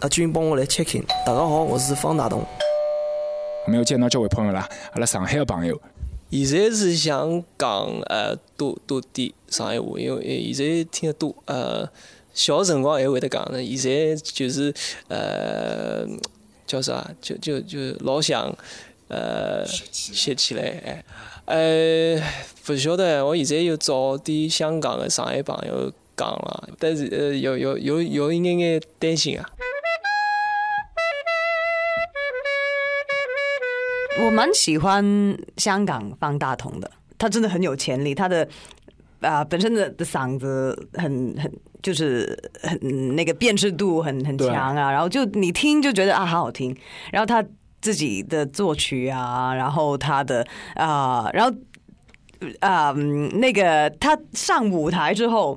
阿军帮我来 check in。大家好，我是方大同。没有见到这位朋友啦，阿拉上海的朋友。现在是想讲呃多多点上海话，因为现在听得多呃小辰光还会得讲呢，现在就是呃叫啥，就就就老想呃写起来哎呃不晓得，我现在又找点香港的上海朋友讲了，但是呃有有有有一眼眼担心啊。我蛮喜欢香港方大同的，他真的很有潜力，他的啊、本身的的嗓子很很就是很那个辨识度很很强啊，然后就你听就觉得啊好好听，然后他自己的作曲啊，然后他的啊、然后啊、嗯那个他上舞台之后。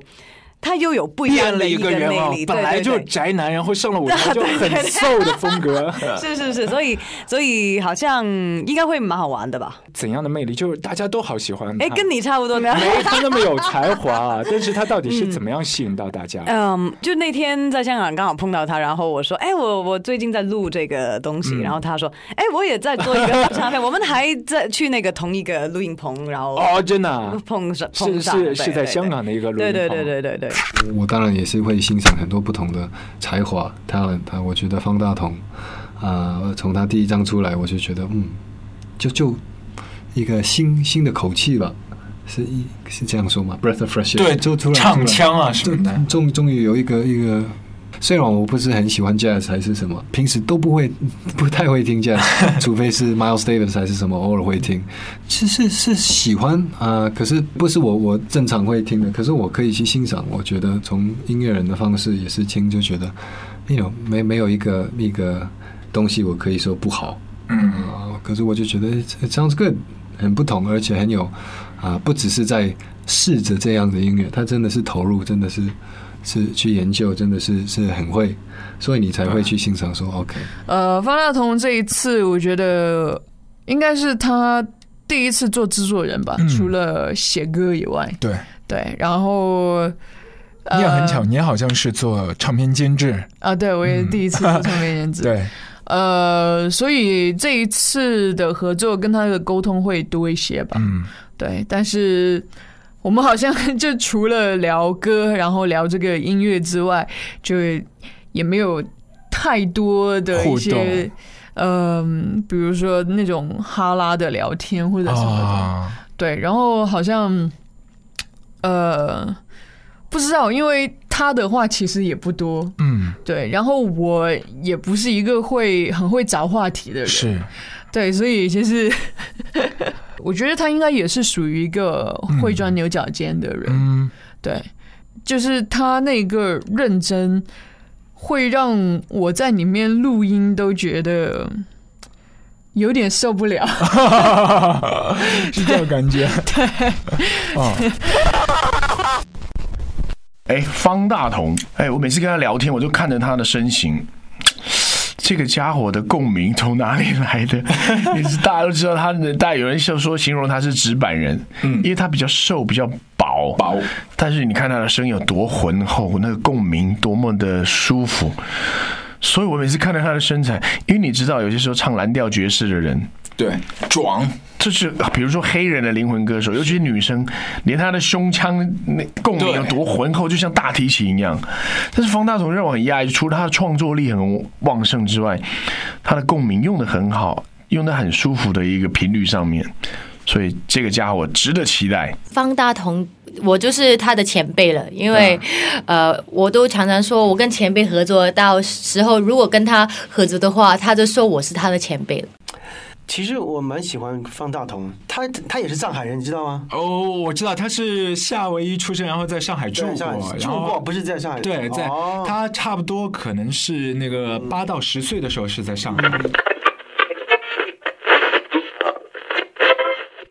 他又有不一样变了一个个人哦魅力，，本来就宅男，然后上了舞台 就很瘦的风格。是是是，所以所以好像应该会蛮好玩的吧？怎样的魅力？就是大家都好喜欢他。哎，跟你差不多呢。没他那么有才华啊，但是他到底是怎么样吸引到大家？嗯，就那天在香港刚好碰到他，然后我说，哎，我我最近在录这个东西，嗯然后他说，哎，我也在做一个唱片，我们还在去那个同一个录音棚，然后哦，真的啊、碰上是碰上，是对是在香。港的一个录音棚。对对对对对对，我当然也是会欣赏很多不同的才华 talent 啊，我觉得方大同啊、从他第一张出来，我就觉得嗯，就就一个新新的口气吧，是一是这样说吗？Breath of fresh air，对就突然唱腔啊什么的就终终于有一个一个。虽然我不是很喜欢 jazz 还是什么，平时都不会 不太会听 jazz，除非是 Miles Davis 还是什么，偶尔会听。其实是喜欢啊、可是不是我我正常会听的，可是我可以去欣赏。我觉得从音乐人的方式也是听，就觉得，you know 没没有一个一个东西我可以说不好。嗯，啊，可是我就觉得 it sounds good，很不同，而且很有啊，不只是在试着这样的音乐，他真的是投入，真的是是去研究，真的是是很会，所以你才会去欣赏说 OK，呃，方大同这一次，我觉得应该是他第一次做制作人吧，嗯除了写歌以外，对，对，然后。你也很巧，呃你也好像是做唱片监制，啊！对，我也是第一次做唱片监制。对，呃，所以这一次的合作跟他的沟通会多一些吧。嗯，对，但是我们好像 就除了聊歌，然后聊这个音乐之外，就也没有太多的一些动，嗯、比如说那种哈拉的聊天或者什么的。啊，对，然后好像呃不知道，因为他的话其实也不多。嗯，对，然后我也不是一个会很会找话题的人，是，对，所以其实 我觉得他应该也是属于一个会钻牛角尖的人，嗯，对，就是他那个认真，会让我在里面录音都觉得有点受不了。是这种感觉，对，哦，哎，方大同，哎，我每次跟他聊天，我就看着他的身形。这个家伙的共鸣从哪里来的？也是大家都知道他的，大家有人笑说形容他是纸板人，嗯，因为他比较瘦，比较薄，薄。但是你看他的声音有多浑厚，那个共鸣多么的舒服。所以我每次看到他的身材，因为你知道，有些时候唱蓝调爵士的人，对，壮，就是比如说黑人的灵魂歌手，尤其是女生，连她的胸腔那共鸣有多浑厚，就像大提琴一样。但是方大同让我很讶异，除了他的创作力很旺盛之外，他的共鸣用的很好，用的很舒服的一个频率上面，所以这个家伙值得期待。方大同，我就是他的前辈了，因为、呃，我都常常说，我跟前辈合作，到时候如果跟他合作的话，他就说我是他的前辈了。其实我蛮喜欢方大同，他他也是上海人，你知道吗？哦，我知道他是夏威夷出生，然后在上海住过，海住过，不是在上海。对，在哦他差不多可能是那个八到十岁的时候是在上海。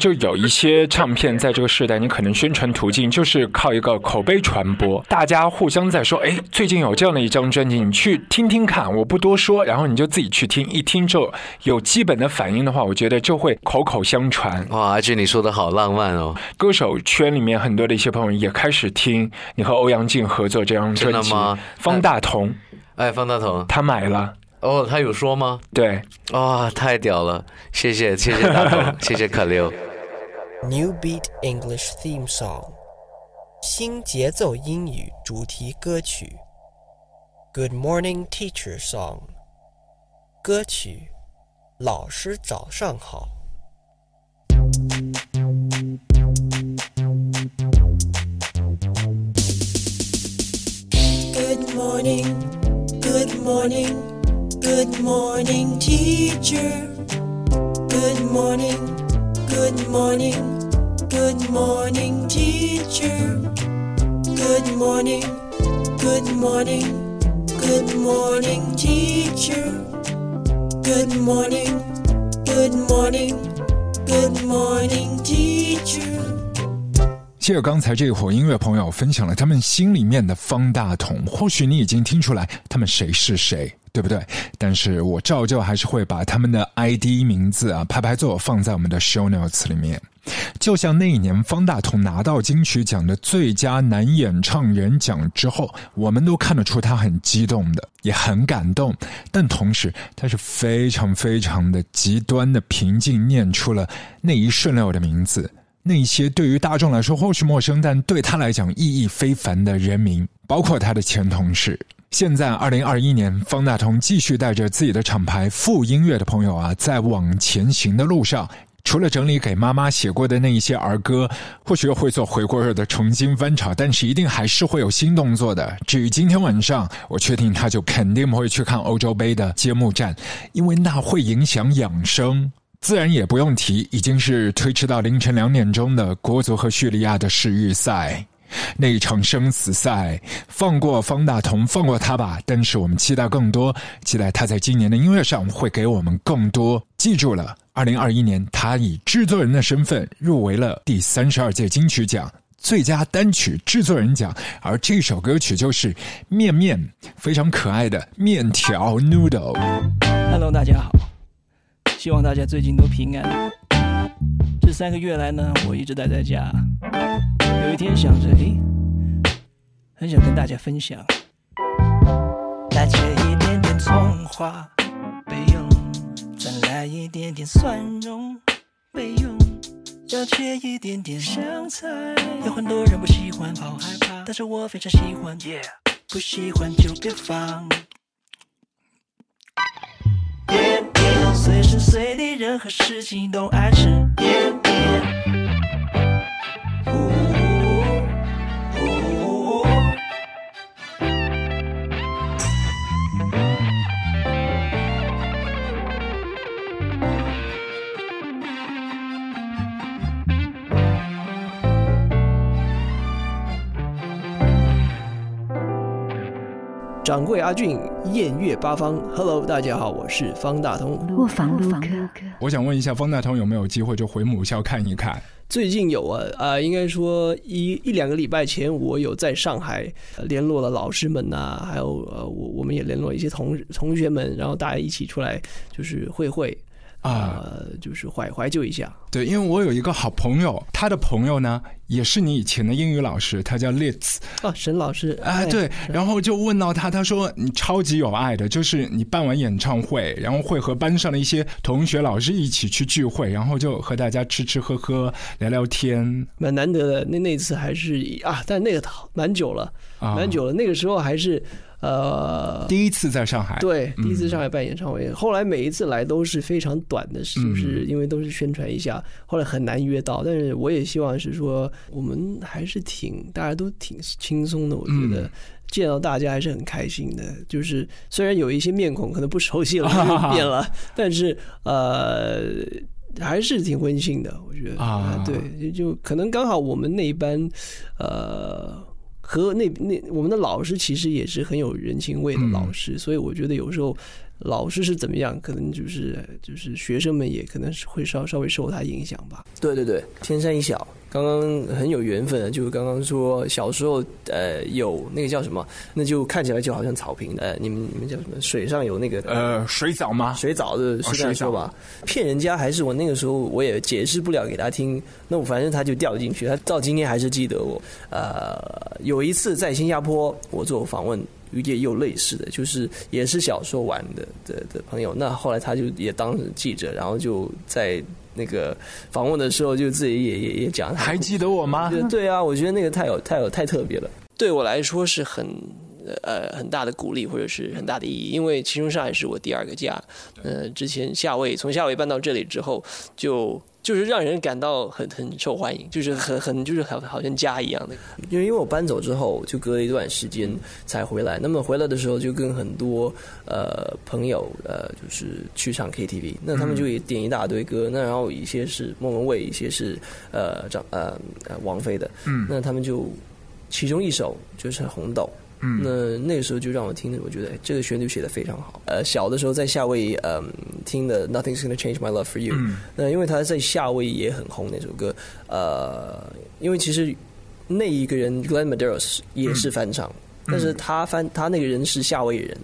就有一些唱片在这个时代，你可能宣传途径就是靠一个口碑传播，大家互相在说，哎，最近有这样的一张专辑，你去听听看，我不多说，然后你就自己去听，一听之后有基本的反应的话，我觉得就会口口相传。哇，阿俊，你说的好浪漫哦！歌手圈里面很多的一些朋友也开始听你和欧阳靖合作这张专辑真的吗，方大同。哎，方大同，他买了。哦，他有说吗？对，哇、太屌了！谢谢，谢谢大同，谢谢可溜。New Beat English Theme Song，新节奏英语主题歌曲。Good Morning Teacher Song，歌曲，老师早上好。 Good morning, good morning, good morning, teacher. Good morning, Good morning, good morning, teacher. Good morning, good morning, good morning, teacher. Good morning, good morning, good morning, teacher. 谢谢刚才这一伙音乐朋友分享了他们心里面的方大同，或许你已经听出来他们谁是谁，对不对？但是我照旧还是会把他们的 ID 名字啊排排坐放在我们的 show notes 里面。就像那一年方大同拿到金曲奖的最佳男演唱人奖之后，我们都看得出他很激动的，也很感动，但同时他是非常非常的极端的平静，念出了那一瞬六的名字。那些对于大众来说或许陌生，但对他来讲意义非凡的人名，包括他的前同事。现在，二零二一年，方大同继续带着自己的厂牌富音乐的朋友啊，在往前行的路上。除了整理给妈妈写过的那一些儿歌，或许会做回锅肉的重新翻炒，但是一定还是会有新动作的。至于今天晚上，我确定他就肯定不会去看欧洲杯的揭幕战，因为那会影响养生。自然也不用提，已经是推迟到凌晨两点钟的国足和叙利亚的世预赛。那一场生死赛，放过方大同，放过他吧。但是我们期待更多，期待他在今年的音乐上会给我们更多。记住了，二零二一年他以制作人的身份入围了第三十二届金曲奖最佳单曲制作人奖，而这首歌曲就是《面面》，非常可爱的面条 noodle。Hello，大家好，希望大家最近都平安。这三个月来呢，我一直待在家。有一天想着，诶，很想跟大家分享。来切一点点葱花备用，再来一点点蒜蓉备用，要切一点点香菜。有很多人不喜欢，好害怕，但是我非常喜欢。不喜欢就别放。面面，随时随地，任何事情都爱吃面面。掌柜阿俊，艳月八方，Hello，大家好，我是方大同。卧房录歌，我想问一下方大同有没有机会就回母校看一看？最近有啊，啊、应该说一一两个礼拜前，我有在上海呃联络了老师们呐、还有呃，我我们也联络一些同同学们，然后大家一起出来就是会会啊、呃，就是怀怀旧一下。对，因为我有一个好朋友，他的朋友呢也是你以前的英语老师，他叫 Litz 啊，沈老师啊，对，然后就问到他，他说你超级有爱的，就是你办完演唱会，然后会和班上的一些同学、老师一起去聚会，然后就和大家吃吃喝喝、聊聊天，蛮难得的。那那次还是啊，但那个蛮久了，啊蛮久了。那个时候还是呃，第一次在上海，对，第一次嗯上海办演唱会，后来每一次来都是非常短的，就是因为都是宣传一下，后来很难约到。但是我也希望是说，我们还是挺大家都挺轻松的，我觉得。嗯见到大家还是很开心的，就是虽然有一些面孔可能不熟悉了，变了，但是呃，还是挺温馨的，我觉得啊对，就可能刚好我们那一班，呃。和那那我们的老师其实也是很有人情味的老师，所以我觉得有时候老师是怎么样，可能就是就是学生们也可能是会稍稍微受他影响吧。对对对，天山一小，刚刚很有缘分，就是刚刚说小时候呃有那个叫什么，那就看起来就好像草坪呃，你们你们叫什么？水上有那个呃水藻吗？水藻的是这样说吧？骗人家还是我那个时候我也解释不了给他听，那我反正他就掉进去，他到今天还是记得我。呃，有一次在新加坡，我做访问也有类似的，就是也是小时候玩的的的朋友。那后来他就也当记者，然后就在那个访问的时候，就自己也也也讲，还记得我吗？对啊，我觉得那个太有太有太特别了，对我来说是很。呃，很大的鼓励或者是很大的意义，因为其中上海是我第二个家。呃，之前夏威夷从夏威夷搬到这里之后，就就是让人感到很很受欢迎，就是很很就是好好像家一样的。因为因为我搬走之后，就隔了一段时间才回来。那么回来的时候，就跟很多呃朋友呃，就是去唱 KTV，那他们就也点一大堆歌，那然后一些是莫文蔚，一些是呃张呃呃王菲的，嗯，那他们就其中一首就是《红豆》。嗯，那那个时候就让我听的，我觉得这个旋律写的非常好。呃，小的时候在夏威夷，嗯，听的 Nothing's Gonna Change My Love for You。嗯，那因为他在夏威夷也很红那首歌。呃，因为其实那一个人 Glenn Medeiros 也是翻唱，但是他翻他那个人是夏威夷人，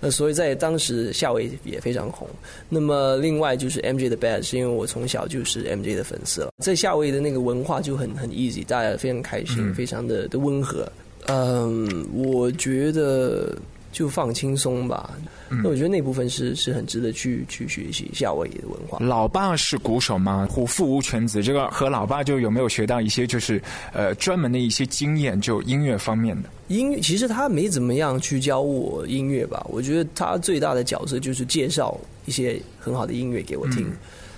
呃所以在当时夏威夷也非常红。那么另外就是 MJ 的 Bad，是因为我从小就是 MJ 的粉丝了，在夏威夷的那个文化就很很 easy，大家非常开心，非常的的温和。嗯，我觉得就放轻松吧。那我觉得那部分是是很值得去去学习夏威夷的文化。老爸是鼓手吗？虎父无犬子，这个和老爸就有没有学到一些就是呃专门的一些经验，就音乐方面的？音乐其实他没怎么样去教我音乐吧。我觉得他最大的角色就是介绍一些很好的音乐给我听。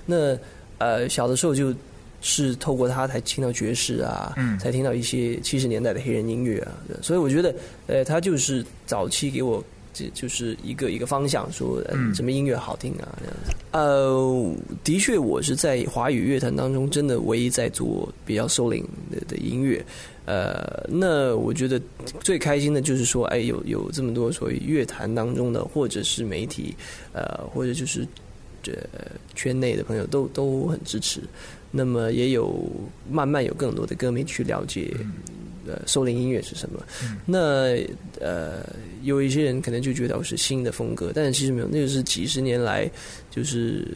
那呃小的时候就。是透过他才听到爵士啊，才听到一些七十年代的黑人音乐啊，所以我觉得，呃，他就是早期给我这就是一个一个方向，说什么音乐好听啊这样子。呃，的确，我是在华语乐坛当中真的唯一在做比较收领的的音乐。呃，那我觉得最开心的就是说，哎，有有这么多所谓乐坛当中的，或者是媒体，呃，或者就是这圈内的朋友都都很支持。那么也有慢慢有更多的歌迷去了解，呃，收林音乐是什么。那呃，有一些人可能就觉得是新的风格，但是其实没有，那个是几十年来就是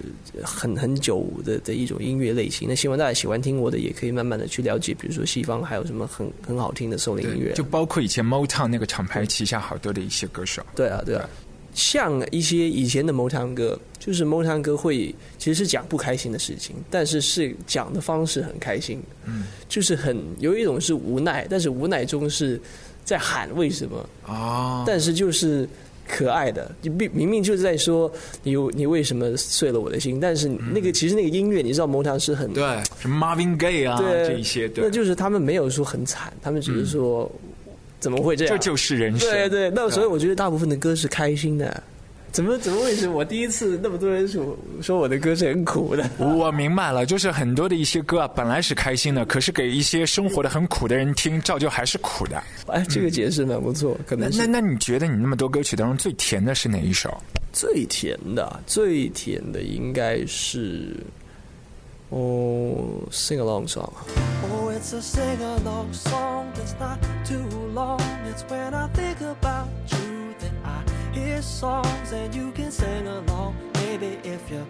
很很久的的一种音乐类型。那希望大家喜欢听我的，也可以慢慢的去了解，比如说西方还有什么很很好听的收林音乐，就包括以前 Motown 那个厂牌旗下好多的一些歌手。对啊，对啊。像一些以前的某堂歌，就是某堂歌会其实是讲不开心的事情，但是是讲的方式很开心，嗯，就是很有一种是无奈，但是无奈中是在喊为什么。啊，但是就是可爱的，你明明明就是在说你你为什么碎了我的心，但是那个其实那个音乐你知道谋堂是很对，什么 Marvin Gaye 啊这一些，那就是他们没有说很惨，他们只是说。怎么会这样？这就是人生。对对，那所以我觉得大部分的歌是开心的。怎么怎么为什么我第一次那么多人说说我的歌是很苦的？我明白了，就是很多的一些歌啊，本来是开心的，可是给一些生活的很苦的人听，照旧还是苦的。哎，这个解释蛮不错。可能那那你觉得你那么多歌曲当中最甜的是哪一首？最甜的，最甜的应该是。哦，sing along song。Oh, it's a sing along song that's not too long. It's when I think about you that I hear songs and you can sing along. Maybe if you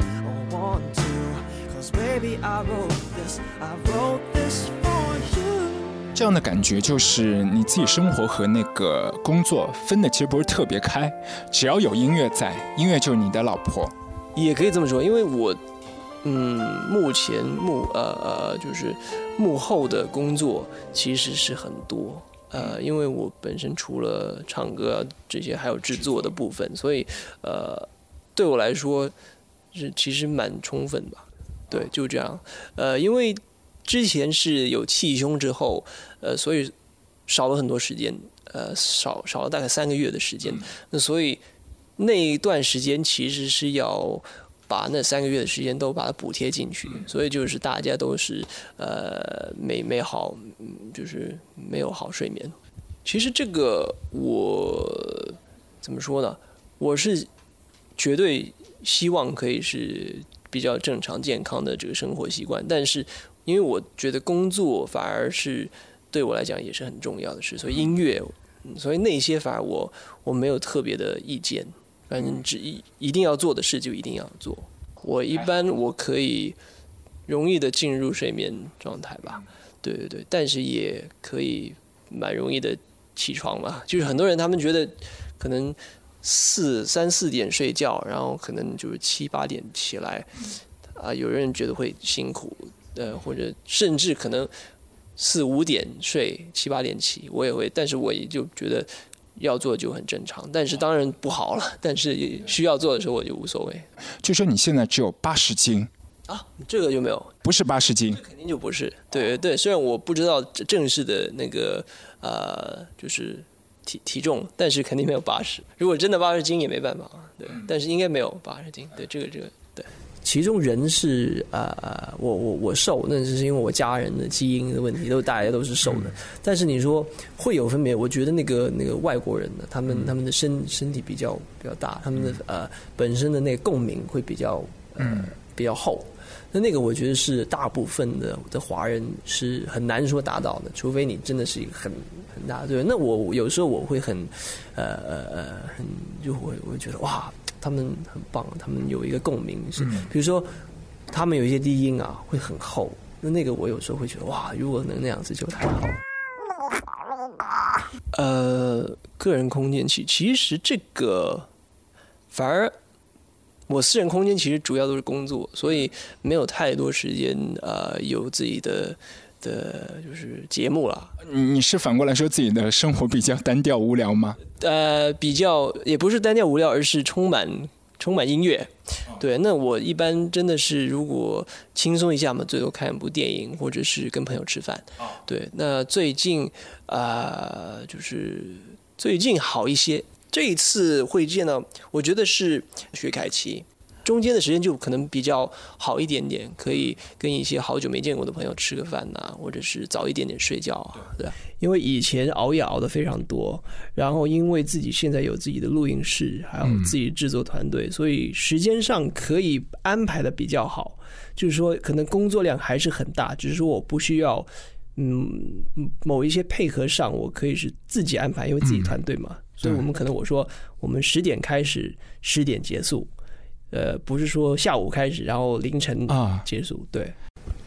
want to, cause baby I wrote this, I wrote this for you. 这样的感觉就是你自己生活和那个工作分的其实不是特别开，只要有音乐在，音乐就是你的老婆。也可以这么说，因为我嗯，目前幕呃呃，就是幕后的工作其实是很多，呃，因为我本身除了唱歌这些，还有制作的部分，所以呃，对我来说是其实蛮充分吧。对，就这样。呃，因为之前是有气胸之后，呃，所以少了很多时间，呃，少少了大概三个月的时间。那所以那一段时间其实是要。把那三个月的时间都把它补贴进去，所以就是大家都是呃没没好，就是没有好睡眠。其实这个我怎么说呢？我是绝对希望可以是比较正常健康的这个生活习惯，但是因为我觉得工作反而是对我来讲也是很重要的事，所以音乐，所以那些反而我我没有特别的意见。反正只一一定要做的事就一定要做。我一般我可以容易的进入睡眠状态吧，对对对，但是也可以蛮容易的起床嘛，就是很多人他们觉得可能四三四点睡觉，然后可能就是七八点起来，啊，有人觉得会辛苦，呃，或者甚至可能四五点睡，七八点起，我也会，但是我也就觉得要做就很正常，但是当然不好了，但是也需要做的时候我就无所谓就说你现在只有八十斤，啊，这个就没有，不是八十斤，肯定就不是，对对，虽然我不知道正式的那个呃，就是体体重，但是肯定没有八十。如果真的八十斤也没办法，对，但是应该没有八十斤。对，这个这个对。其中人是呃，我我我瘦，那是因为我家人的基因的问题，都大家都是瘦的。但是你说会有分别，我觉得那个那个外国人呢，他们他们的身身体比较比较大，他们的呃本身的那个共鸣会比较呃比较厚。那那个我觉得是大部分的的华人是很难说达到的，除非你真的是一个很很大对。那我有时候我会很呃呃呃很就会我会觉得哇，他们很棒，他们有一个共鸣是，比如说他们有一些低音啊会很厚，那那个我有时候会觉得哇，如果能那样子就太好。呃，个人空间其其实这个反而我私人空间其实主要都是工作，所以没有太多时间呃有自己的的就是节目了。你你是反过来说自己的生活比较单调无聊吗？呃，比较也不是单调无聊，而是充满充满音乐。对，那我一般真的是如果轻松一下嘛，最多看一部电影，或者是跟朋友吃饭。对，那最近啊、呃就是最近好一些。这一次会见到，我觉得是薛凯琪。中间的时间就可能比较好一点点，可以跟一些好久没见过的朋友吃个饭呐、或者是早一点点睡觉啊，对。因为以前熬夜熬的非常多，然后因为自己现在有自己的录音室，还有自己制作团队，所以时间上可以安排的比较好。就是说，可能工作量还是很大，只是说我不需要，嗯，某一些配合上，我可以是自己安排，因为自己团队嘛。所以我们可能我说我们十点开始，十点结束，呃，不是说下午开始，然后凌晨啊结束。对，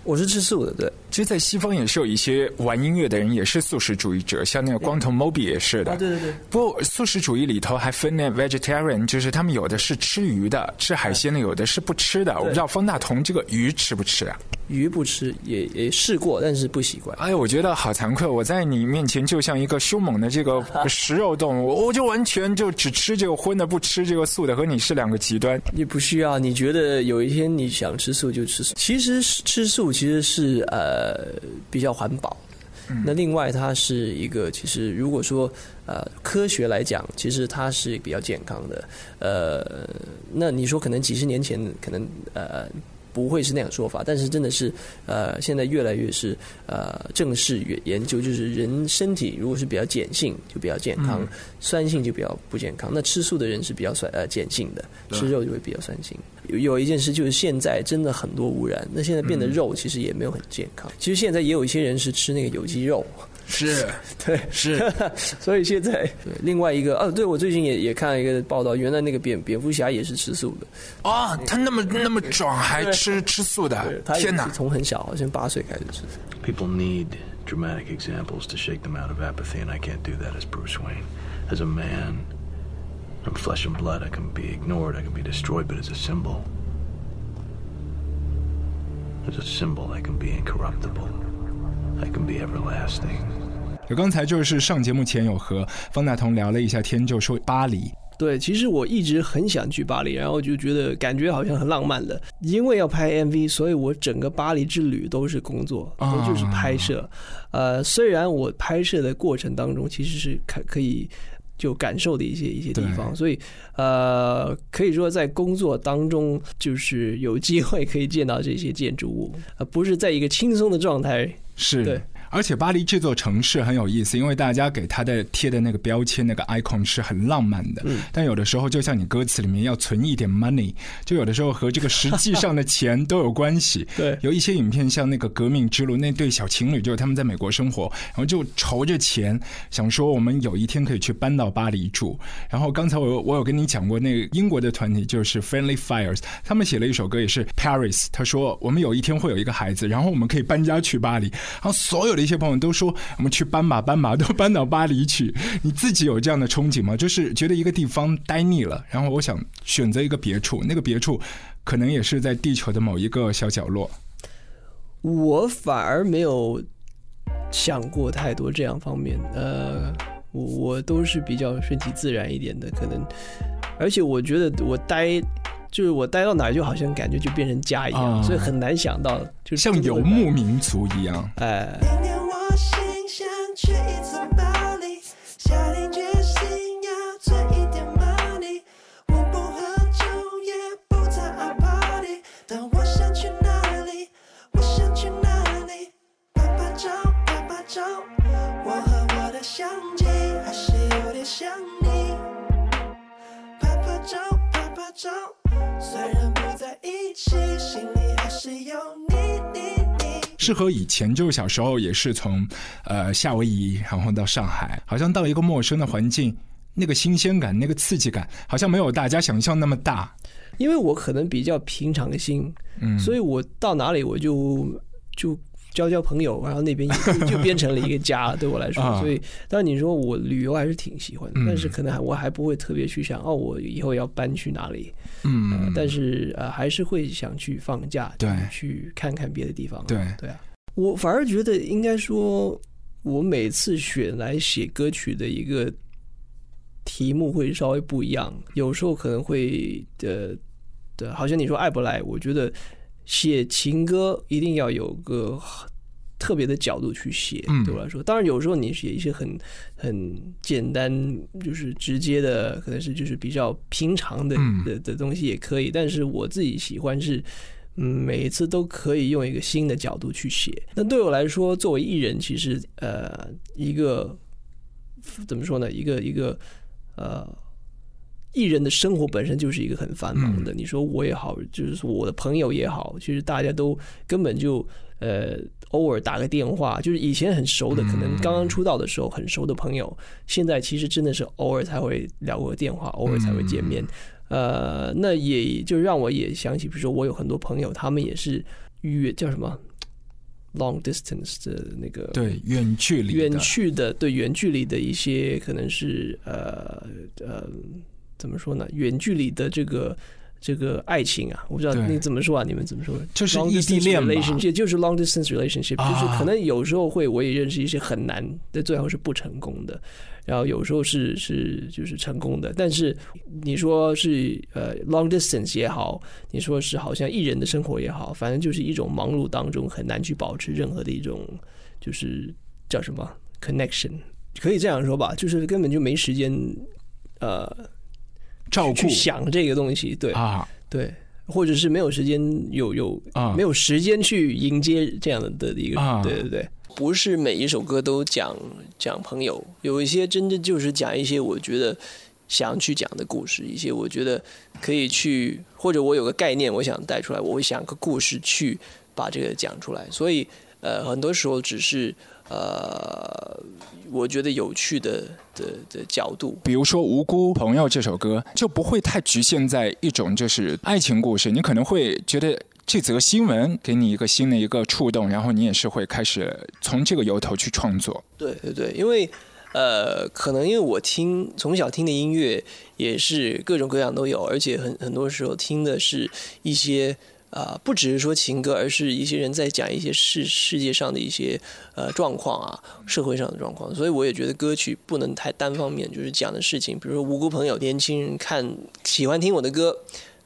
我是吃素的，对。其实，在西方也是有一些玩音乐的人，也是素食主义者，像那个光头 Moby 也是的。啊，对对对。不过，素食主义里头还分那 vegetarian，就是他们有的是吃鱼的，吃海鲜的，有的是不吃的。我不知道方大同这个鱼吃不吃啊？鱼不吃，也也试过，但是不习惯。哎，我觉得好惭愧，我在你面前就像一个凶猛的这个 食肉动物，我就完全就只吃这个荤的，不吃这个素的，和你是两个极端。你不需要，你觉得有一天你想吃素就吃素。其实吃素其实是呃比较环保的。那另外，它是一个其实如果说呃科学来讲，其实它是比较健康的。呃，那你说可能几十年前可能呃。不会是那样说法，但是真的是，呃，现在越来越是呃正式研研究，就是人身体如果是比较碱性就比较健康，酸性就比较不健康。那吃素的人是比较酸呃碱性的，吃肉就会比较酸性。有有一件事就是现在真的很多污染，那现在变得肉其实也没有很健康。其实现在也有一些人是吃那个有机肉。是，对，是，所以现在对另外一个哦，对我最近也也看了一个报道，原来那个蝙蝙蝠侠也是吃素的啊，他那么那么壮还吃吃素的，天哪！从很小，好像八岁开始吃。People need dramatic examples to shake them out of apathy, and I can't do that as Bruce Wayne. As a man, I'm flesh and blood. I can be ignored, I can be destroyed, but as a symbol, as a symbol, I can be incorruptible. I can be everlasting. 我刚才就是上节目前有和方大同聊了一下天，就说巴黎。对，其实我一直很想去巴黎，然后就觉得感觉好像很浪漫的。因为要拍 MV，所以我整个巴黎之旅都是工作，都就是拍摄。呃，虽然我拍摄的过程当中其实是可可以就感受的一些一些地方，所以呃，可以说在工作当中就是有机会可以见到这些建筑物，呃，不是在一个轻松的状态。是，而且巴黎这座城市很有意思，因为大家给它的贴的那个标签、那个 icon 是很浪漫的，嗯但有的时候就像你歌词里面要存一点 money，就有的时候和这个实际上的钱都有关系。对，有一些影片像那个《革命之路》，那对小情侣就是他们在美国生活，然后就筹着钱，想说我们有一天可以去搬到巴黎住。然后刚才我有我有跟你讲过，那个英国的团体就是 Friendly Fires，他们写了一首歌也是 Paris，他说我们有一天会有一个孩子，然后我们可以搬家去巴黎，然后所有一些朋友都说我们去搬马搬马，都 搬到巴黎去。你自己有这样的憧憬吗？就是觉得一个地方待腻了，然后我想选择一个别处，那个别处可能也是在地球的某一个小角落。我反而没有想过太多这样方面，呃，我我都是比较顺其自然一点的，可能，而且我觉得我待，就是我待到哪儿就好像感觉就变成家一样，啊。所以很难想到，就是像游牧民族一样。哎，明虽然不在一起，心里还是有你，你，你。是和以前就是小时候也是从呃夏威夷，然后到上海，好像到一个陌生的环境，那个新鲜感、那个刺激感，好像没有大家想象那么大。因为我可能比较平常心，嗯所以我到哪里我就就交交朋友，然后那边也就 就变成了一个家，对我来说。啊所以，当然你说我旅游还是挺喜欢但是可能还我还不会特别去想哦，我以后要搬去哪里。嗯呃但是呃，还是会想去放假，对去看看别的地方。对对啊，我反而觉得应该说，我每次选来写歌曲的一个题目会稍微不一样，有时候可能会呃的，好像你说爱不来，我觉得写情歌一定要有个特别的角度去写，嗯对我来说，当然有时候你写一些很很简单，就是直接的，可能是就是比较平常的嗯的的东西也可以，但是我自己喜欢是。嗯，每一次都可以用一个新的角度去写。那对我来说，作为艺人，其实呃，一个怎么说呢？一个一个呃，艺人的生活本身就是一个很繁忙的。你说我也好，就是说我的朋友也好，其实大家都根本就呃偶尔打个电话，就是以前很熟的，可能刚刚出道的时候很熟的朋友，现在其实真的是偶尔才会聊个电话，偶尔才会见面。呃，那也就让我也想起，比如说我有很多朋友，他们也是约叫什么 long distance 的那个对，远距离远去的对远距离的一些可能是呃呃怎么说呢？远距离的这个这个爱情啊，我不知道你怎么说啊？你们怎么说？就是异地恋吧 relationship 就是 long distance relationship，、啊就是可能有时候会我也认识一些很难的，最后是不成功的。然后有时候是是就是成功的，但是你说是呃 long distance 也好，你说是好像艺人的生活也好，反正就是一种忙碌当中很难去保持任何的一种就是叫什么 connection，可以这样说吧，就是根本就没时间呃照顾。去想这个东西，对。啊，对，或者是没有时间有有啊。没有时间去迎接这样的的一个，啊。对对对。不是每一首歌都讲讲朋友，有一些真正就是讲一些我觉得想去讲的故事，一些我觉得可以去，或者我有个概念我想带出来，我会想个故事去把这个讲出来。所以呃，很多时候只是呃，我觉得有趣的的的角度，比如说《无辜朋友》这首歌，就不会太局限在一种就是爱情故事，你可能会觉得这则新闻给你一个新的一个触动，然后你也是会开始从这个由头去创作。对对对，因为呃，可能因为我听从小听的音乐也是各种各样都有，而且很很多时候听的是一些啊、不只是说情歌，而是一些人在讲一些世世界上的一些呃状况啊，社会上的状况，所以我也觉得歌曲不能太单方面，就是讲的事情，比如说无辜朋友，年轻人看喜欢听我的歌。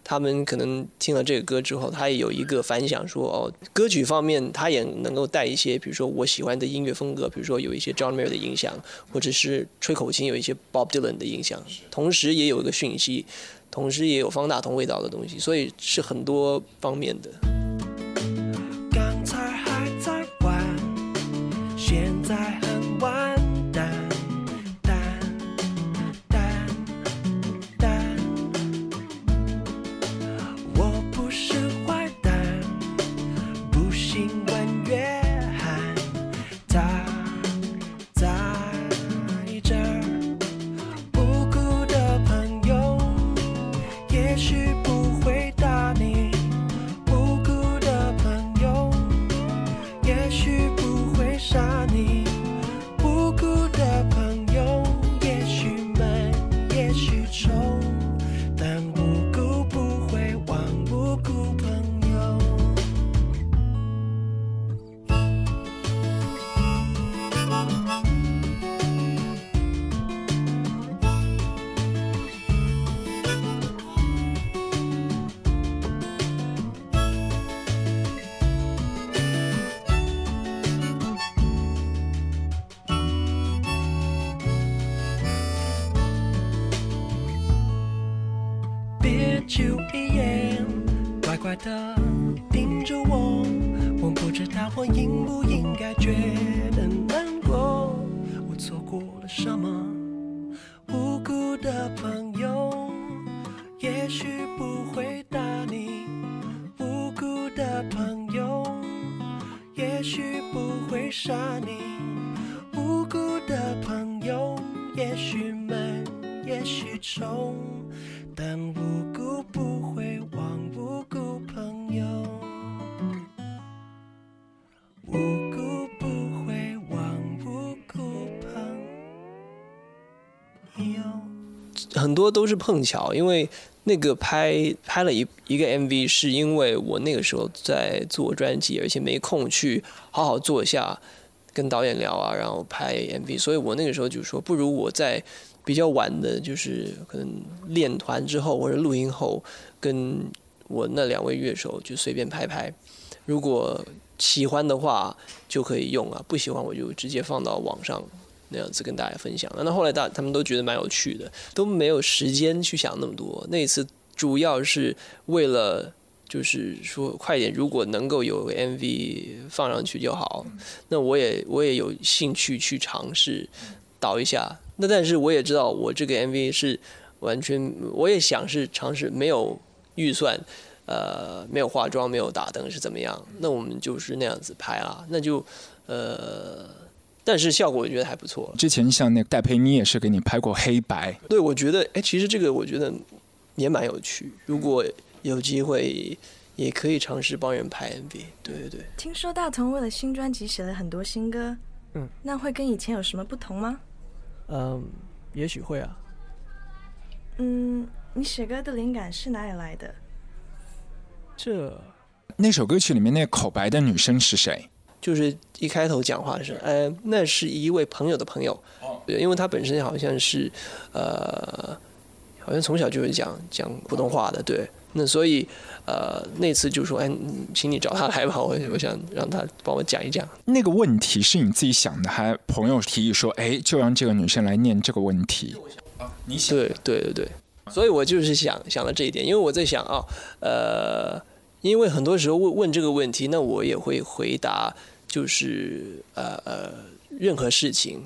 他们可能听了这个歌之后，他也有一个反响说，哦，歌曲方面他也能够带一些，比如说我喜欢的音乐风格，比如说有一些 John Mayer 的影响，或者是吹口琴有一些 Bob Dylan 的影响，同时也有一个讯息，同时也有方大同味道的东西，所以是很多方面的。杀你。无辜的朋友，也许闷，也许臭，但无辜不会忘无辜朋友。无辜不会忘无辜朋友。很多都是碰巧，因为那个拍拍了一一个 MV，是因为我那个时候在做专辑，而且没空去好好坐下跟导演聊啊，然后拍 MV，所以我那个时候就说，不如我在比较晚的，就是可能练团之后或者录音后，跟我那两位乐手就随便拍拍，如果喜欢的话就可以用啊，不喜欢我就直接放到网上。那样子跟大家分享。那后来大他们都觉得蛮有趣的，都没有时间去想那么多。那一次主要是为了就是说快点，如果能够有 MV 放上去就好。那我也我也有兴趣去尝试导一下。那但是我也知道我这个 MV 是完全，我也想是尝试没有预算，呃，没有化妆，没有打灯是怎么样？那我们就是那样子拍啦。那就呃。但是效果我觉得还不错。之前像那个戴佩妮也是给你拍过黑白，对，我觉得哎，其实这个我觉得也蛮有趣。如果有机会，也可以尝试帮人拍 MV。对对对。听说大同为了新专辑写了很多新歌，嗯，那会跟以前有什么不同吗？嗯，也许会啊。嗯，你写歌的灵感是哪里来的？这那首歌曲里面那个口白的女生是谁？就是一开头讲话的时候，呃，那是一位朋友的朋友，对，因为他本身好像是，呃，好像从小就是讲讲普通话的，对，那所以呃那次就说，哎，请你找他来吧，我我想让他帮我讲一讲。那个问题是你自己想的，还朋友提议说，哎，就让这个女生来念这个问题？啊，你想？对对对对，所以我就是想想了这一点，因为我在想啊，呃，因为很多时候问问这个问题，那我也会回答。就是呃呃，任何事情，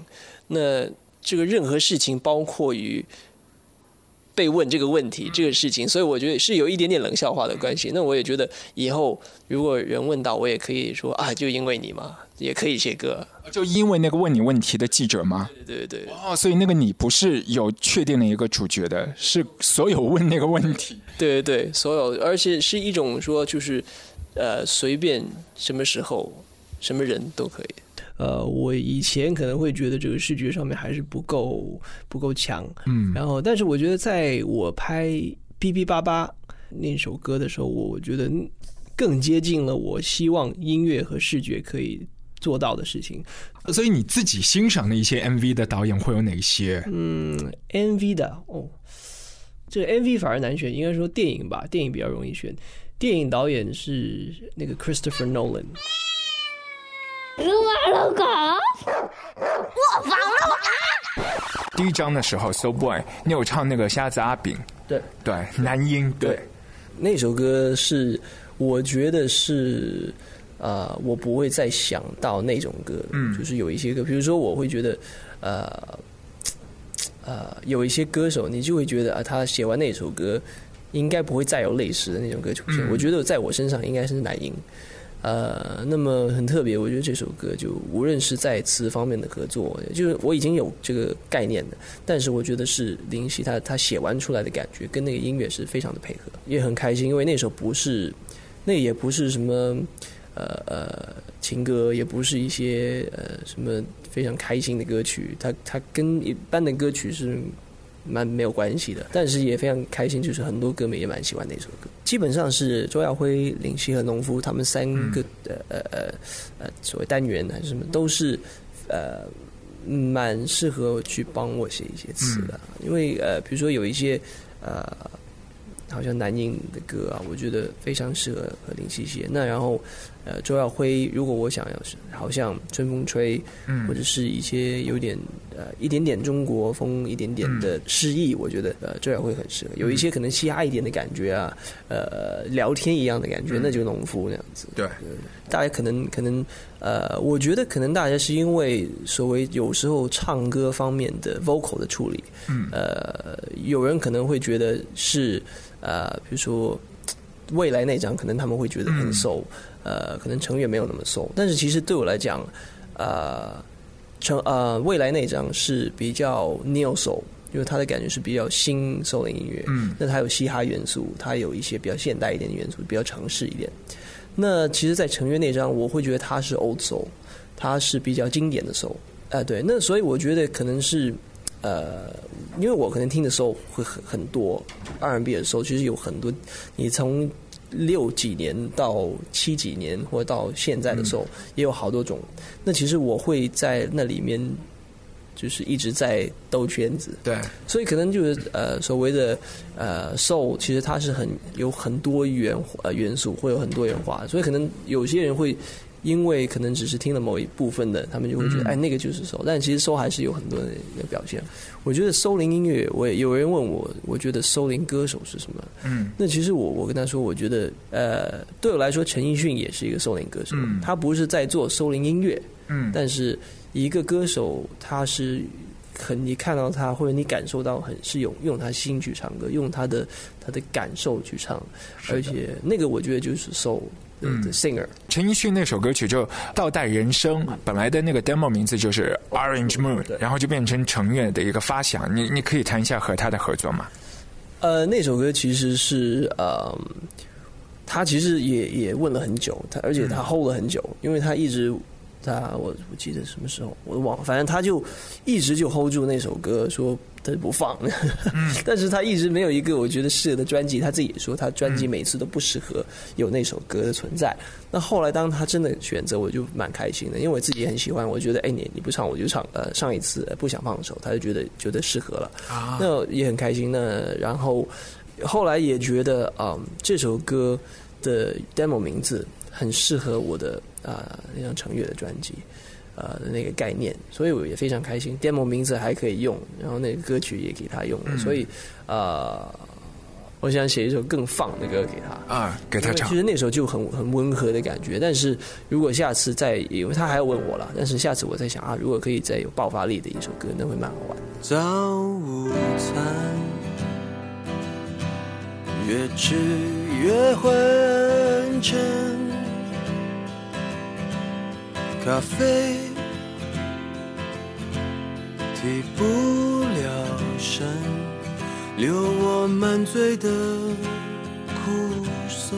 那这个任何事情包括于被问这个问题这个事情，所以我觉得是有一点点冷笑话的关系。那我也觉得以后如果人问到，我也可以说啊，就因为你嘛，也可以写歌，就因为那个问你问题的记者吗？对对对。哦，所以那个你不是有确定的一个主角的，是所有问那个问题。对对对，所有，而且是一种说就是呃，随便什么时候。什么人都可以。呃，我以前可能会觉得这个视觉上面还是不够不够强，嗯，然后，但是我觉得在我拍《哔哔叭叭》那首歌的时候，我觉得更接近了我希望音乐和视觉可以做到的事情。所以你自己欣赏的一些 MV 的导演会有哪些？嗯，MV 的哦，这个 MV 反而难选，应该说电影吧，电影比较容易选。电影导演是那个 Christopher Nolan。撸啊撸狗，我防了我。第一章的时候，So Boy，你有唱那个瞎子阿炳，对对，男音对，那首歌是我觉得是呃，我不会再想到那种歌，嗯，就是有一些歌，比如说我会觉得呃呃，有一些歌手，你就会觉得啊，他写完那首歌，应该不会再有类似的那种歌出现。我觉得在我身上应该是男音。呃，那么很特别，我觉得这首歌就无论是在词方面的合作，就是我已经有这个概念的，但是我觉得是林夕他他写完出来的感觉跟那个音乐是非常的配合，也很开心，因为那首不是，那也不是什么呃呃情歌，也不是一些呃什么非常开心的歌曲，它它跟一般的歌曲是。蛮没有关系的，但是也非常开心，就是很多歌迷也蛮喜欢那首歌。基本上是周耀辉、林夕和农夫他们三个呃呃呃呃所谓单元还是什么，都是呃蛮适合去帮我写一些词的。因为呃，比如说有一些呃，好像南音的歌啊，我觉得非常适合和林夕写。那然后呃，周耀辉，如果我想要是好像春风吹，或者是一些有点呃一点点中国风，一点点的诗意，我觉得呃周耀辉很适合。有一些可能嘻哈一点的感觉啊，呃聊天一样的感觉，那就农夫那样子。对，大家可能可能呃，我觉得可能大家是因为所谓有时候唱歌方面的 vocal 的处理，嗯呃，有人可能会觉得是呃，比如说未来那张，可能他们会觉得很瘦，呃，可能成员没有那么瘦，但是其实对我来讲，呃，成呃未来那张是比较 neo soul。因为它的感觉是比较新 soul 的音乐，嗯那它有嘻哈元素，它有一些比较现代一点的元素，比较城市一点。那其实，在成员那张，我会觉得它是 old soul，它是比较经典的 soul。啊、对，那所以我觉得可能是，呃，因为我可能听的时候会很很多 R&B 的时候，其实有很多，你从六几年到七几年，或者到现在的时候，也有好多种。那其实我会在那里面，就是一直在兜圈子。对，所以可能就是呃所谓的呃 soul，其实它是很有很多元呃元素，会有很多元化，所以可能有些人会因为可能只是听了某一部分的，他们就会觉得、嗯哎那个就是 soul，但其实 soul 还是有很多的表现。我觉得 soul 灵音乐，我也有人问我，我觉得 soul 灵歌手是什么？嗯。那其实我我跟他说，我觉得呃对我来说，陈奕迅也是一个 soul 灵歌手，嗯。他不是在做 soul 灵音乐，嗯。但是一个歌手他是很你看到他或者你感受到很是用用他心去唱歌，用他的他的感受去唱，而且那个我觉得就是 soul 的的 singer。陈奕迅那首歌曲就《倒带人生》，本来的那个 demo 名字就是 Orange Moon，然后就变成程越的一个发想。你你可以谈一下和他的合作吗？呃，那首歌其实是呃，他其实也也问了很久，他而且他 hold 了很久，因为他一直他我我记得什么时候我都忘了，反正他就一直就 hold 住那首歌，说他不放。但是他一直没有一个我觉得适合的专辑，他自己也说他专辑每次都不适合有那首歌的存在。那后来当他真的选择，我就蛮开心的，因为我自己也很喜欢，我觉得哎你你不唱我就唱。呃，上一次呃不想放手，他就觉得觉得适合了。啊那也很开心。那然后后来也觉得，嗯，这首歌的 demo 名字很适合我的啊、那张成月的专辑。呃的那个概念，所以我也非常开心。demo 名字还可以用，然后那个歌曲也给他用了，嗯所以呃，我想写一首更放的歌给他啊，给他唱其实那时候就很很温和的感觉，但是如果下次再，因为他还要问我了，但是下次我在想啊，如果可以再有爆发力的一首歌，那会蛮好玩。早午餐，越吃越昏沉，咖啡提不了神，留我满嘴的苦涩。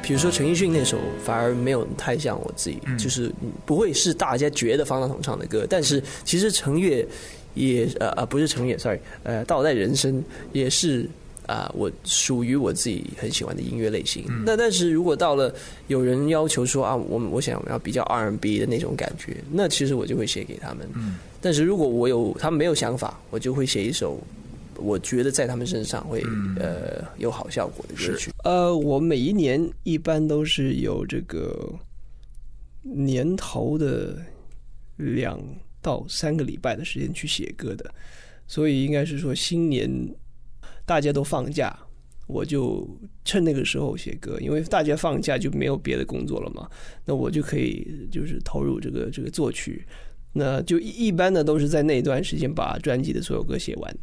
比如说陈奕迅那首，反而没有太像我自己，就是不会是大家觉得方大同唱的歌，但是其实程越也呃呃不是程越，sorry，呃倒带人生也是啊、我属于我自己很喜欢的音乐类型。那但是如果到了有人要求说啊，我我想要比较 R&B 的那种感觉，那其实我就会写给他们。但是如果我有他们没有想法，我就会写一首我觉得在他们身上会、呃有好效果的歌曲。呃，我每一年一般都是有这个年头的两到三个礼拜的时间去写歌的，所以应该是说新年大家都放假。我就趁那个时候写歌，因为大家放假就没有别的工作了嘛，那我就可以就是投入这个这个作曲，那就一一般的都是在那段时间把专辑的所有歌写完，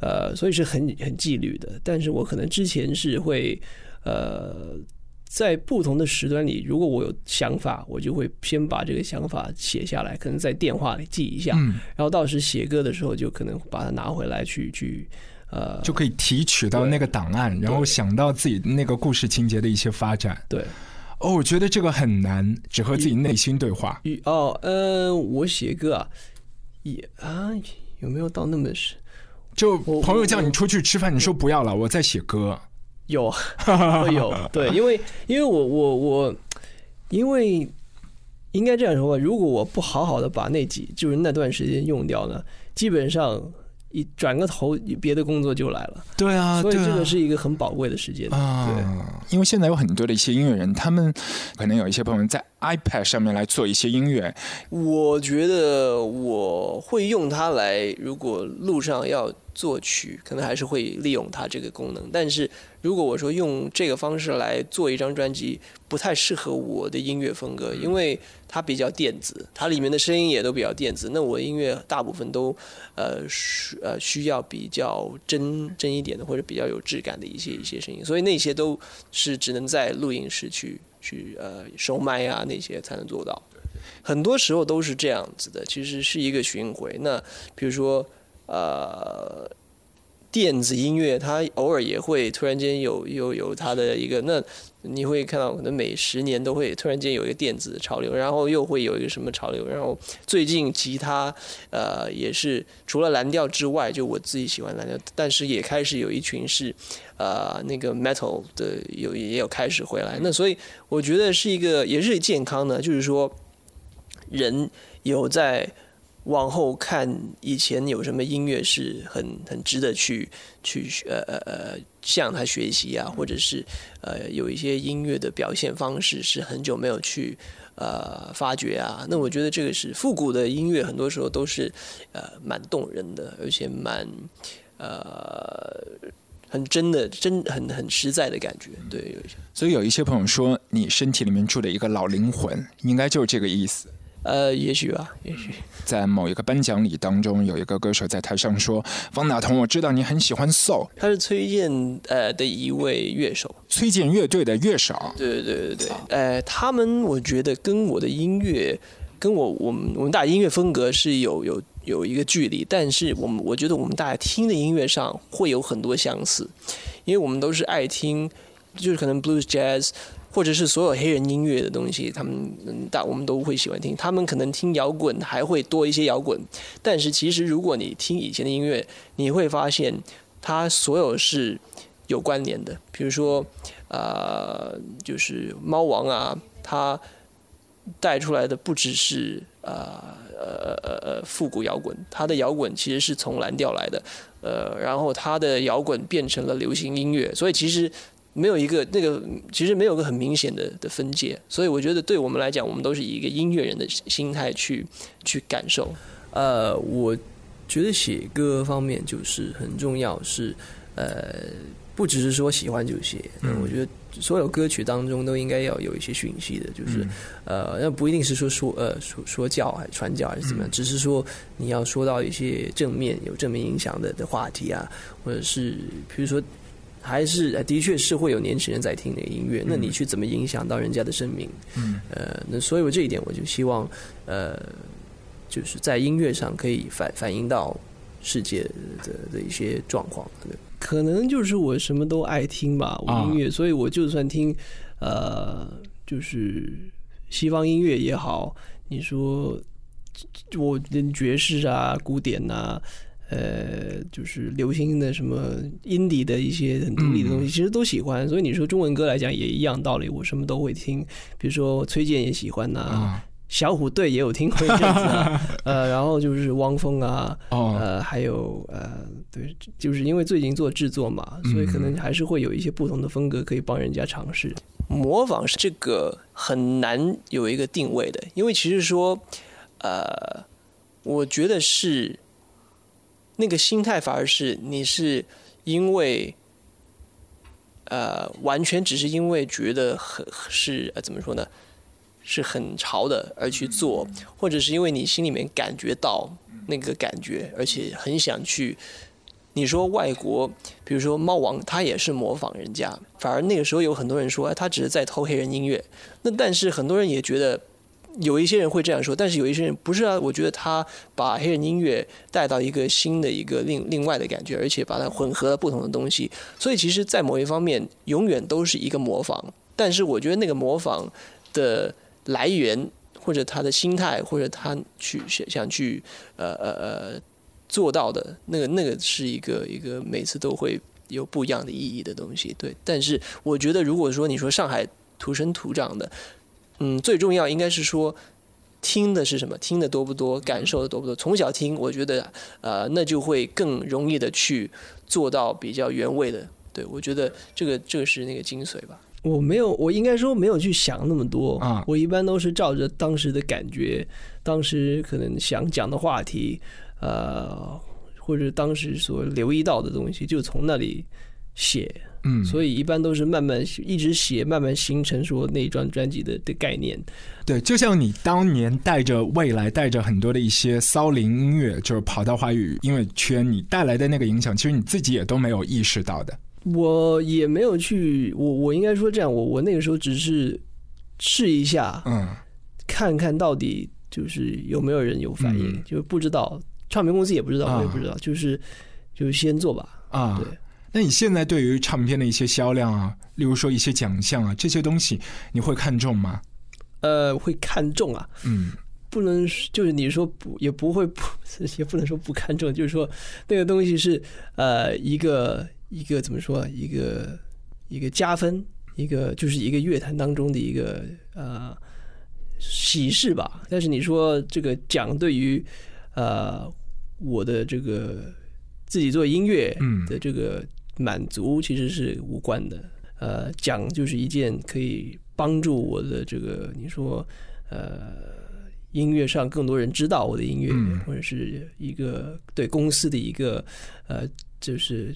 呃，所以是很很纪律的。但是我可能之前是会，呃，在不同的时段里，如果我有想法，我就会先把这个想法写下来，可能在电话里记一下，嗯然后到时写歌的时候，就可能把它拿回来去去，呃，就可以提取到那个档案，然后想到自己那个故事情节的一些发展。对，哦，我觉得这个很难，只和自己内心对话。与哦，呃，我写歌啊，也啊，有没有到那么是？就朋友叫你出去吃饭，你说不要了，我在写歌。有，会有，对，因为因为我我我，因为应该这样说吧，如果我不好好的把那几就是那段时间用掉呢，基本上一转个头，别的工作就来了。对啊，所以这个是一个很宝贵的时间。对。啊，因为现在有很多的一些音乐人，他们可能有一些朋友在 iPad 上面来做一些音乐，我觉得我会用它来，如果路上要作曲，可能还是会利用它这个功能。但是如果我说用这个方式来做一张专辑，不太适合我的音乐风格，因为它比较电子，它里面的声音也都比较电子。那我的音乐大部分都呃需呃需要比较真真一点的，或者比较有质感的一些一些声音，所以那些都是只能在录音室去去呃收麦啊那些才能做到。很多时候都是这样子的，其实是一个巡回。那比如说，呃，电子音乐它偶尔也会突然间有有有它的一个，那你会看到可能每十年都会突然间有一个电子潮流，然后又会有一个什么潮流，然后最近吉他呃也是除了蓝调之外，就我自己喜欢蓝调，但是也开始有一群是呃那个 metal 的有也有开始回来，那所以我觉得是一个也是健康的，就是说。人有在往后看以前有什么音乐是很很值得去去呃呃呃向他学习啊，或者是呃有一些音乐的表现方式是很久没有去呃发掘啊。那我觉得这个是复古的音乐，很多时候都是呃蛮动人的，而且蛮呃很真的真很很实在的感觉。对，所以有一些朋友说你身体里面住了一个老灵魂，应该就是这个意思。呃，也许吧，也许。在某一个颁奖礼当中，有一个歌手在台上说：“方大同，我知道你很喜欢 soul。”他是崔健呃的一位乐手，崔健乐队的乐手。对对对对对，呃，他们我觉得跟我的音乐，跟我我们我们大家音乐风格是有有有一个距离，但是我们我觉得我们大家听的音乐上会有很多相似，因为我们都是爱听，就是可能 blues jazz。或者是所有黑人音乐的东西，他们大我们都会喜欢听。他们可能听摇滚还会多一些摇滚，但是其实如果你听以前的音乐，你会发现它所有是有关联的。比如说，呃，就是猫王啊，它带出来的不只是呃呃呃呃复古摇滚，它的摇滚其实是从蓝调来的，呃，然后它的摇滚变成了流行音乐，所以其实。没有一个那个，其实没有个很明显的的分界，所以我觉得对我们来讲，我们都是以一个音乐人的心态去去感受。呃，我觉得写歌方面就是很重要，是呃，不只是说喜欢就写。嗯，我觉得所有歌曲当中都应该要有一些讯息的，就是呃，那不一定是说说呃说说教还是传教还是怎么样，只是说你要说到一些正面有正面影响的的话题啊，或者是比如说。还是的确是会有年轻人在听那个音乐，那你去怎么影响到人家的生命？嗯，呃，那所以我这一点我就希望，呃，就是在音乐上可以反反映到世界的的一些状况。可能就是我什么都爱听吧，我音乐，所以我就算听，呃，就是西方音乐也好，你说我爵士啊、古典啊。呃，就是流行的什么 indie 的一些很独立的东西，其实都喜欢。所以你说中文歌来讲也一样道理，我什么都会听。比如说崔健也喜欢呐，小虎队也有听过一阵子啊。呃，然后就是汪峰啊，呃，还有呃，对，就是因为最近做制作嘛，所以可能还是会有一些不同的风格可以帮人家尝试。模仿是这个很难有一个定位的，因为其实说，呃，我觉得是。那个心态反而是你是因为，呃，完全只是因为觉得很是呃怎么说呢，是很潮的而去做，或者是因为你心里面感觉到那个感觉，而且很想去。你说外国，比如说猫王，他也是模仿人家，反而那个时候有很多人说，哎，他只是在偷黑人音乐。那但是很多人也觉得。有一些人会这样说，但是有一些人不是啊。我觉得他把黑人音乐带到一个新的一个另另外的感觉，而且把它混合了不同的东西。所以其实，在某一方面，永远都是一个模仿。但是我觉得那个模仿的来源，或者他的心态，或者他去想想去呃呃呃做到的那个那个是一个一个每次都会有不一样的意义的东西。对，但是我觉得如果说你说上海土生土长的。嗯，最重要应该是说，听的是什么，听的多不多，感受的多不多。从小听，我觉得呃，那就会更容易的去做到比较原味的。对我觉得这个这个是那个精髓吧。我没有，我应该说没有去想那么多啊。我一般都是照着当时的感觉，当时可能想讲的话题，呃，或者当时所留意到的东西，就从那里写。嗯，所以一般都是慢慢一直写，慢慢形成说那一张专辑的的概念。对，就像你当年带着未来，带着很多的一些骚灵音乐，就是跑到华语音乐圈，你带来的那个影响，其实你自己也都没有意识到的。我也没有去，我我应该说这样，我我那个时候只是试一下，嗯，看看到底就是有没有人有反应，嗯就是不知道，唱片公司也不知道，啊我也不知道，就是就是先做吧。啊，对。那你现在对于唱片的一些销量啊，例如说一些奖项啊，这些东西，你会看重吗？呃，会看重啊，嗯，不能就是你说不也不会不 也不能说不看重，就是说那个东西是呃一个一个怎么说一个一个加分，一个就是一个乐坛当中的一个呃喜事吧。但是你说这个奖对于呃我的这个自己做音乐嗯的这个满足其实是无关的。呃，奖就是一件可以帮助我的这个你说呃音乐上更多人知道我的音乐，嗯或者是一个对公司的一个呃就是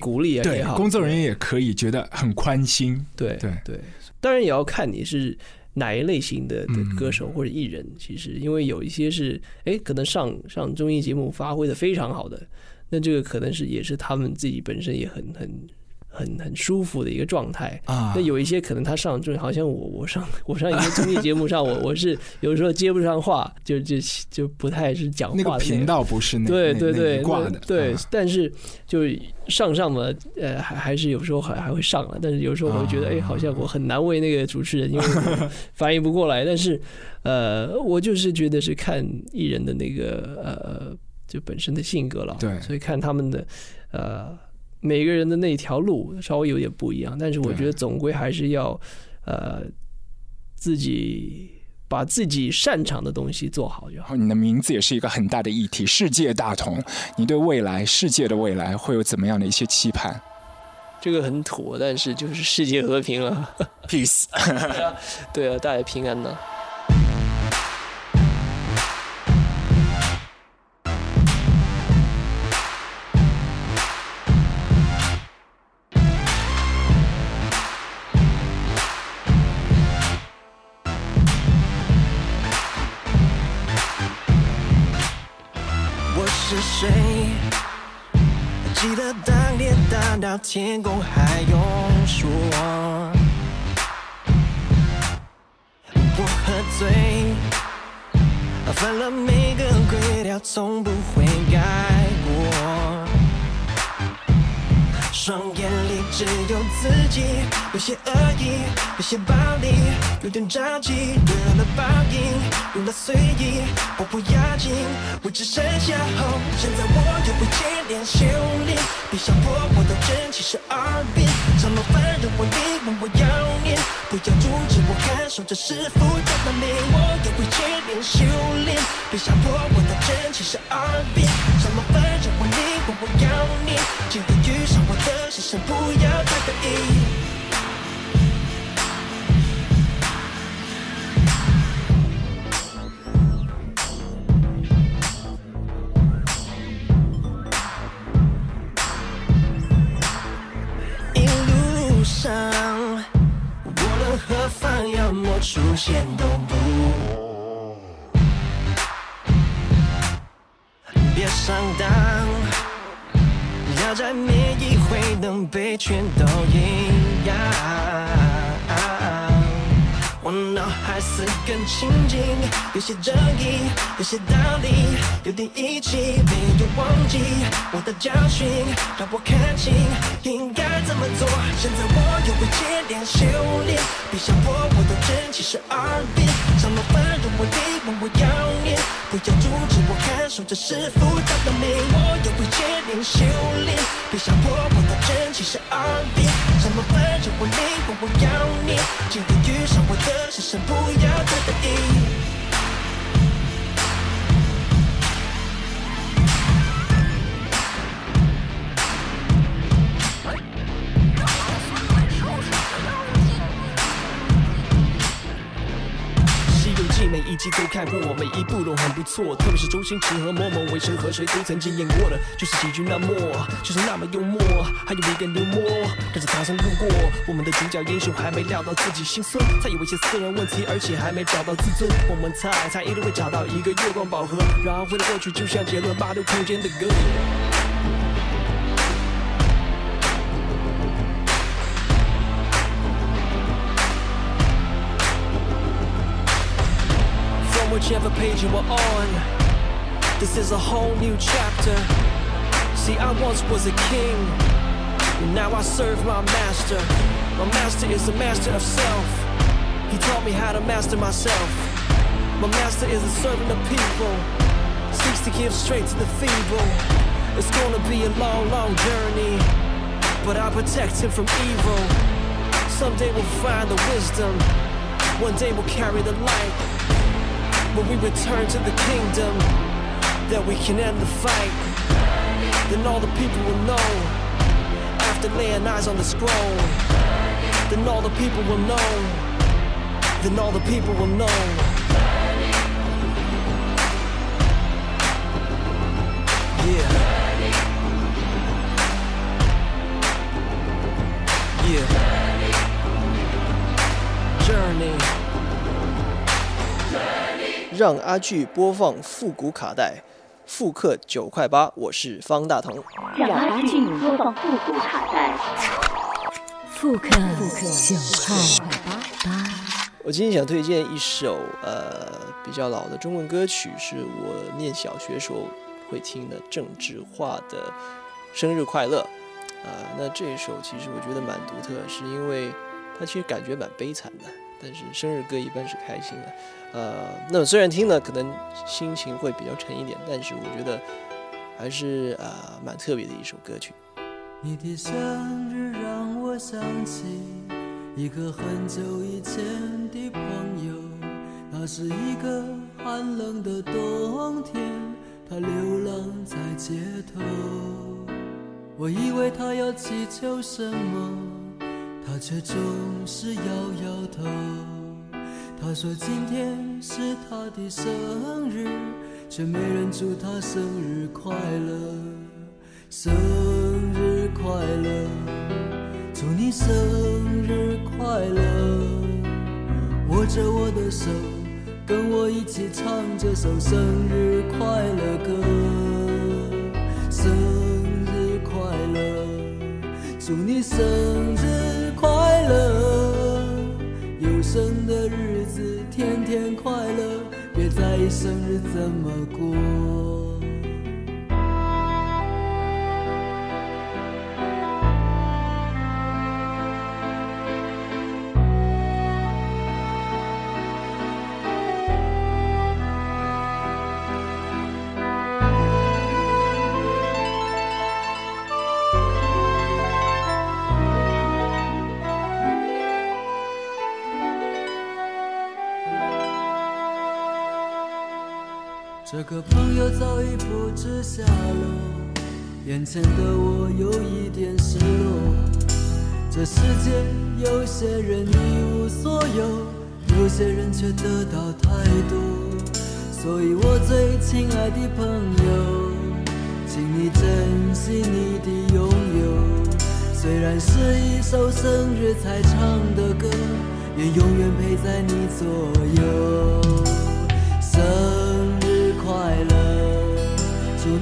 鼓励啊对也，好，工作人员也可以觉得很宽心。对对对，当然也要看你是哪一类型的歌手或者艺人。其实，因为有一些是哎，可能上上综艺节目发挥的非常好的，那这个可能是也是他们自己本身也很很。很很舒服的一个状态啊那有一些可能他上综艺，好像我我上我上一些综艺节目上，我 我是有时候接不上话，就就就不太是讲话的那个频道不是那对对对挂的对，啊但是就上上嘛，呃，还还是有时候还还会上了，但是有时候我会觉得，啊哎，好像我很难为那个主持人，因为我 反应不过来。但是，呃，我就是觉得是看艺人的那个呃，就本身的性格了，对所以看他们的呃每个人的那条路稍微有点不一样，但是我觉得总归还是要呃自己把自己擅长的东西做好就好。然后你的名字也是一个很大的议题，世界大同。你对未来世界的未来会有怎么样的一些期盼这个很土，但是就是世界和平了。？Peace。对啊，对啊，大家平安呢。我到天空还用说，我喝醉，犯了每个规条，从不会改双眼里只有自己，有些恶意，有些暴力，有点着急，得了报应，用了随意，我不要紧，我只剩下后。现在我又会接连修炼，别想破我的真气是耳边，怎么反正我你问我要念，不要阻止我感受这是复杂的美。我也会接连修炼，别想破我的真气是耳边，怎么反正我你问我要念，今天遇上我的是神，不要太在意。一路上，无论何方，要么出现都不，别上当，要在每一回能被全都一样。我脑海似根青筋，有些争议，有些道理，有点义气，没有忘记我的教训，让我看清应该怎么做。现在我又会接连修炼，别想破我的真气是耳边，怎么反正我你问我要念，不要阻止我感受这是复杂的美。我又会接连修炼，别想破我的真情是耳边，什么反正我你问我要念，今天遇上我的是神，不要太在一季都看过，每一部都很不错。特别是周星驰和某某为谁和谁都曾经演过的，就是喜剧那么，就是那么幽默，还有一个牛魔，跟着唐僧路过。我们的主角英雄还没料到自己心酸，他有一些私人问题，而且还没找到自尊。我们猜他一定会找到一个月光宝盒，然后回到过去，就像杰伦八度空间的歌。Whichever page you were on, this is a whole new chapter. See, I once was a king, and now I serve my master. My master is the master of self. He taught me how to master myself. My master is a servant of people, seeks to give strength to the feeble. It's gonna be a long, long journey, but I protect him from evil. Someday we'll find the wisdom, one day we'll carry the light. When we return to the kingdom, that we can end the fight. Then all the people will know, after laying eyes on the scroll. Then all the people will know, then all the people will know. Yeah. Yeah. Journey. 让阿巨播放复古卡带，复刻九块八。我是方大同。让阿俊播放复古卡带，复刻复刻九块八。我今天想推荐一首呃比较老的中文歌曲，是我念小学时候会听的郑智化的《生日快乐》啊、那这一首其实我觉得蛮独特，是因为它其实感觉蛮悲惨的，但是生日歌一般是开心的。呃，那么虽然听了可能心情会比较沉一点，但是我觉得还是啊、蛮特别的一首歌曲。你的生日让我想起一个很久以前的朋友，那是一个寒冷的冬天，他流浪在街头。我以为他要祈求什么，他却总是摇摇头。他说今天是他的生日，却没人祝他生日快乐。生日快乐，祝你生日快乐！握着我的手，跟我一起唱这首生日快乐歌。生日快乐，祝你生日生日怎么过。个朋友早已不知下落，眼前的我有一点失落。这世界有些人一无所有，有些人却得到太多。所以我最亲爱的朋友，请你珍惜你的拥有。虽然是一首生日才唱的歌，愿永远陪在你左右。生，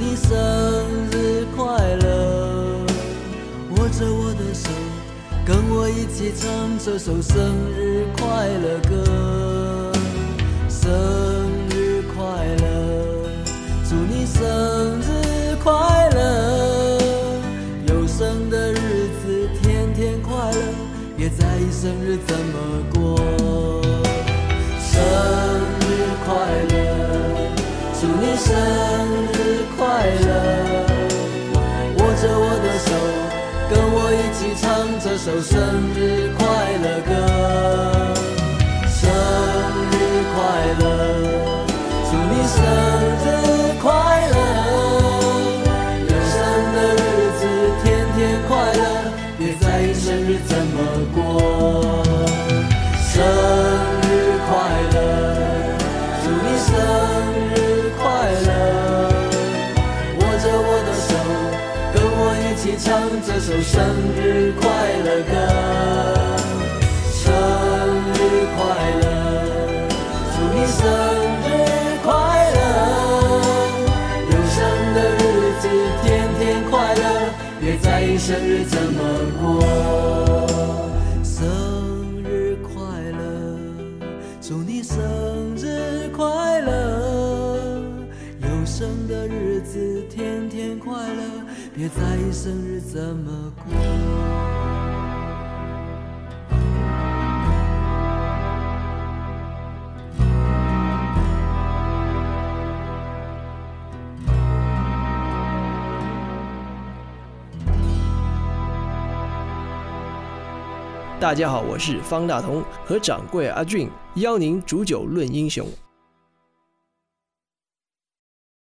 你生日快乐！握着我的手，跟我一起唱这首生日快乐歌。生日快乐，祝你生日快乐！有生的日子天天快乐，别在意生日怎么首生日快乐歌，生日快乐，祝你生日快乐。有生的日子天天快乐，别在意生日怎么过。生日快乐，祝你生日快乐。握着我的手，跟我一起唱这首生日。别在意生日怎么过。大家好，我是方大同和掌柜阿俊，邀您煮酒论英雄。